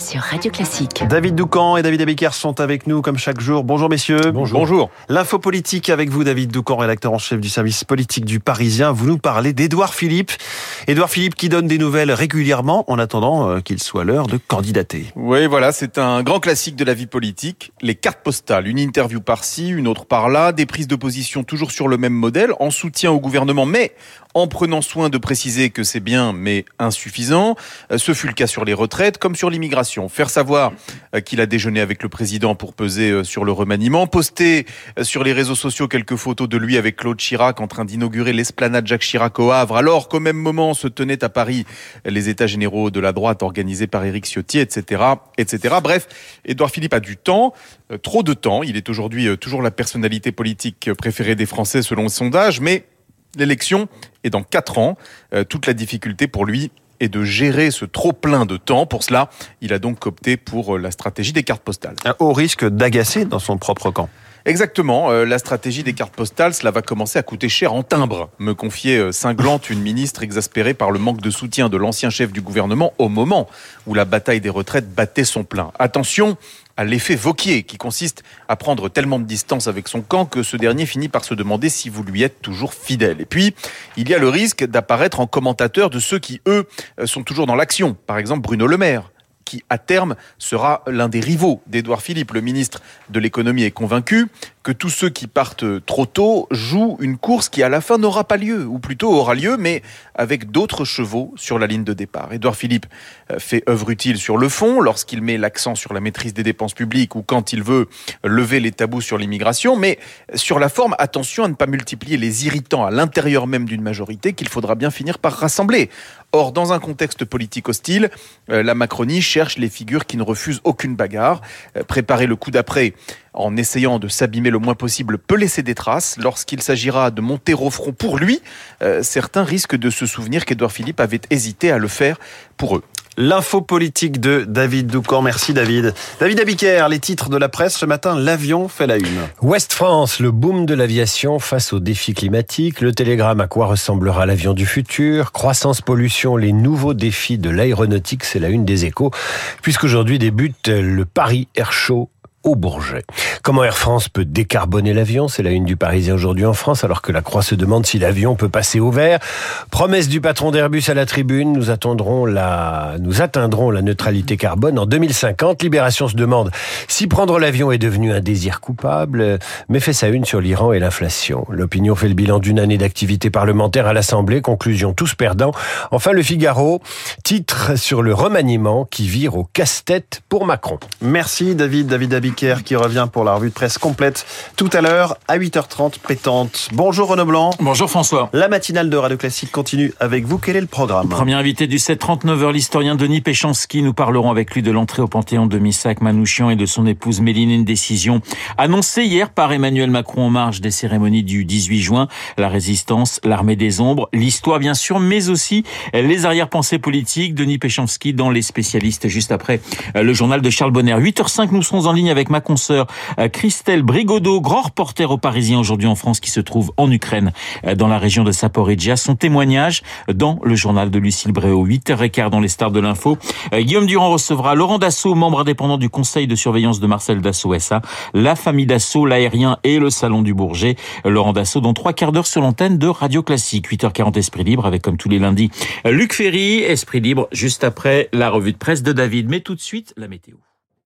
sur Radio Classique. David Doucan et David Abiker sont avec nous comme chaque jour. Bonjour messieurs. Bonjour. Bonjour. L'info politique avec vous David Doucan, rédacteur en chef du service politique du Parisien. Vous nous parlez d'Édouard Philippe. Édouard Philippe qui donne des nouvelles régulièrement en attendant euh, qu'il soit l'heure de candidater. Oui, voilà, c'est un grand classique de la vie politique. Les cartes postales, une interview par-ci, une autre par-là, des prises de position toujours sur le même modèle, en soutien au gouvernement, mais en prenant soin de préciser que c'est bien mais insuffisant. Euh, ce fut le cas sur les retraites comme sur l'immigration. Faire savoir euh, qu'il a déjeuné avec le président pour peser euh, sur le remaniement, poster sur les réseaux sociaux quelques photos de lui avec Claude Chirac en train d'inaugurer l'esplanade Jacques Chirac au Havre, alors qu'au même moment se tenaient à Paris les états généraux de la droite organisés par Éric Ciotti, etc., etc. Bref, Édouard Philippe a du temps, trop de temps. Il est aujourd'hui toujours la personnalité politique préférée des Français selon le sondage, mais l'élection est dans quatre ans. Euh, toute la difficulté pour lui est de gérer ce trop plein de temps. Pour cela, il a donc opté pour euh, la stratégie des cartes postales. Au risque d'agacer dans son propre camp. Exactement, euh, la stratégie des cartes postales, cela va commencer à coûter cher en timbre, me confiait cinglante une ministre exaspérée par le manque de soutien de l'ancien chef du gouvernement au moment où la bataille des retraites battait son plein. Attention, à l'effet Vauquier, qui consiste à prendre tellement de distance avec son camp que ce dernier finit par se demander si vous lui êtes toujours fidèle. Et puis, il y a le risque d'apparaître en commentateur de ceux qui, eux, sont toujours dans l'action. Par exemple, Bruno Le Maire qui à terme sera l'un des rivaux d'Édouard Philippe. Le ministre de l'économie est convaincu que tous ceux qui partent trop tôt jouent une course qui à la fin n'aura pas lieu, ou plutôt aura lieu, mais avec d'autres chevaux sur la ligne de départ. Édouard Philippe euh, fait œuvre utile sur le fond lorsqu'il met l'accent sur la maîtrise des dépenses publiques ou quand il veut lever les tabous sur l'immigration, mais sur la forme, attention à ne pas multiplier les irritants à l'intérieur même d'une majorité qu'il faudra bien finir par rassembler. Or, dans un contexte politique hostile, euh, la Macronie cherche les figures qui ne refusent aucune bagarre. Euh, préparer le coup d'après en essayant de s'abîmer le moins possible peut laisser des traces. Lorsqu'il s'agira de monter au front pour lui, euh, certains risquent de se souvenir qu'Edouard Philippe avait hésité à le faire pour eux. L'info politique de David Doucan. Merci David. David Abiker, les titres de la presse ce matin, l'avion fait la une. Ouest France, le boom de l'aviation face aux défis climatiques. Le télégramme à quoi ressemblera l'avion du futur? Croissance, pollution, les nouveaux défis de l'aéronautique, c'est la une des échos. Puisqu'aujourd'hui débute le Paris Air Show au Bourget. Comment Air France peut décarboner l'avion? C'est la une du Parisien aujourd'hui en France, alors que la Croix se demande si l'avion peut passer au vert. Promesse du patron d'Airbus à la tribune, nous attendrons la, nous atteindrons la neutralité carbone en 2050. Libération se demande si prendre l'avion est devenu un désir coupable, mais fait sa une sur l'Iran et l'inflation. L'opinion fait le bilan d'une année d'activité parlementaire à l'Assemblée, conclusion tous perdants. Enfin, le Figaro, titre sur le remaniement qui vire au casse-tête pour Macron. Merci David, David David qui revient pour la revue de presse complète tout à l'heure à 8h30 pétante. Bonjour Renaud Blanc. Bonjour François. La matinale de Radio Classique continue avec vous. Quel est le programme? Premier invité du 739h, l'historien Denis Péchanski. Nous parlerons avec lui de l'entrée au Panthéon de Missac Manouchian et de son épouse Méline. Une décision annoncée hier par Emmanuel Macron en marge des cérémonies du 18 juin. La résistance, l'armée des ombres, l'histoire bien sûr, mais aussi les arrière-pensées politiques. Denis Péchanski dans les spécialistes juste après le journal de Charles Bonner. 8h05, nous serons en ligne avec avec ma consoeur euh, Christelle Brigodeau, grand reporter au Parisien aujourd'hui en France qui se trouve en Ukraine, euh, dans la région de Saporidja. Son témoignage dans le journal de Lucille Bréau, 8h15 dans les stars de l'info. Euh, Guillaume Durand recevra Laurent Dassault, membre indépendant du conseil de surveillance de Marcel Dassault SA, la famille Dassault, l'aérien et le salon du Bourget. Laurent Dassault dans trois quarts d'heure sur l'antenne de Radio Classique. 8h40 Esprit Libre avec comme tous les lundis Luc Ferry, Esprit Libre juste après la revue de presse de David. Mais tout de suite, la météo.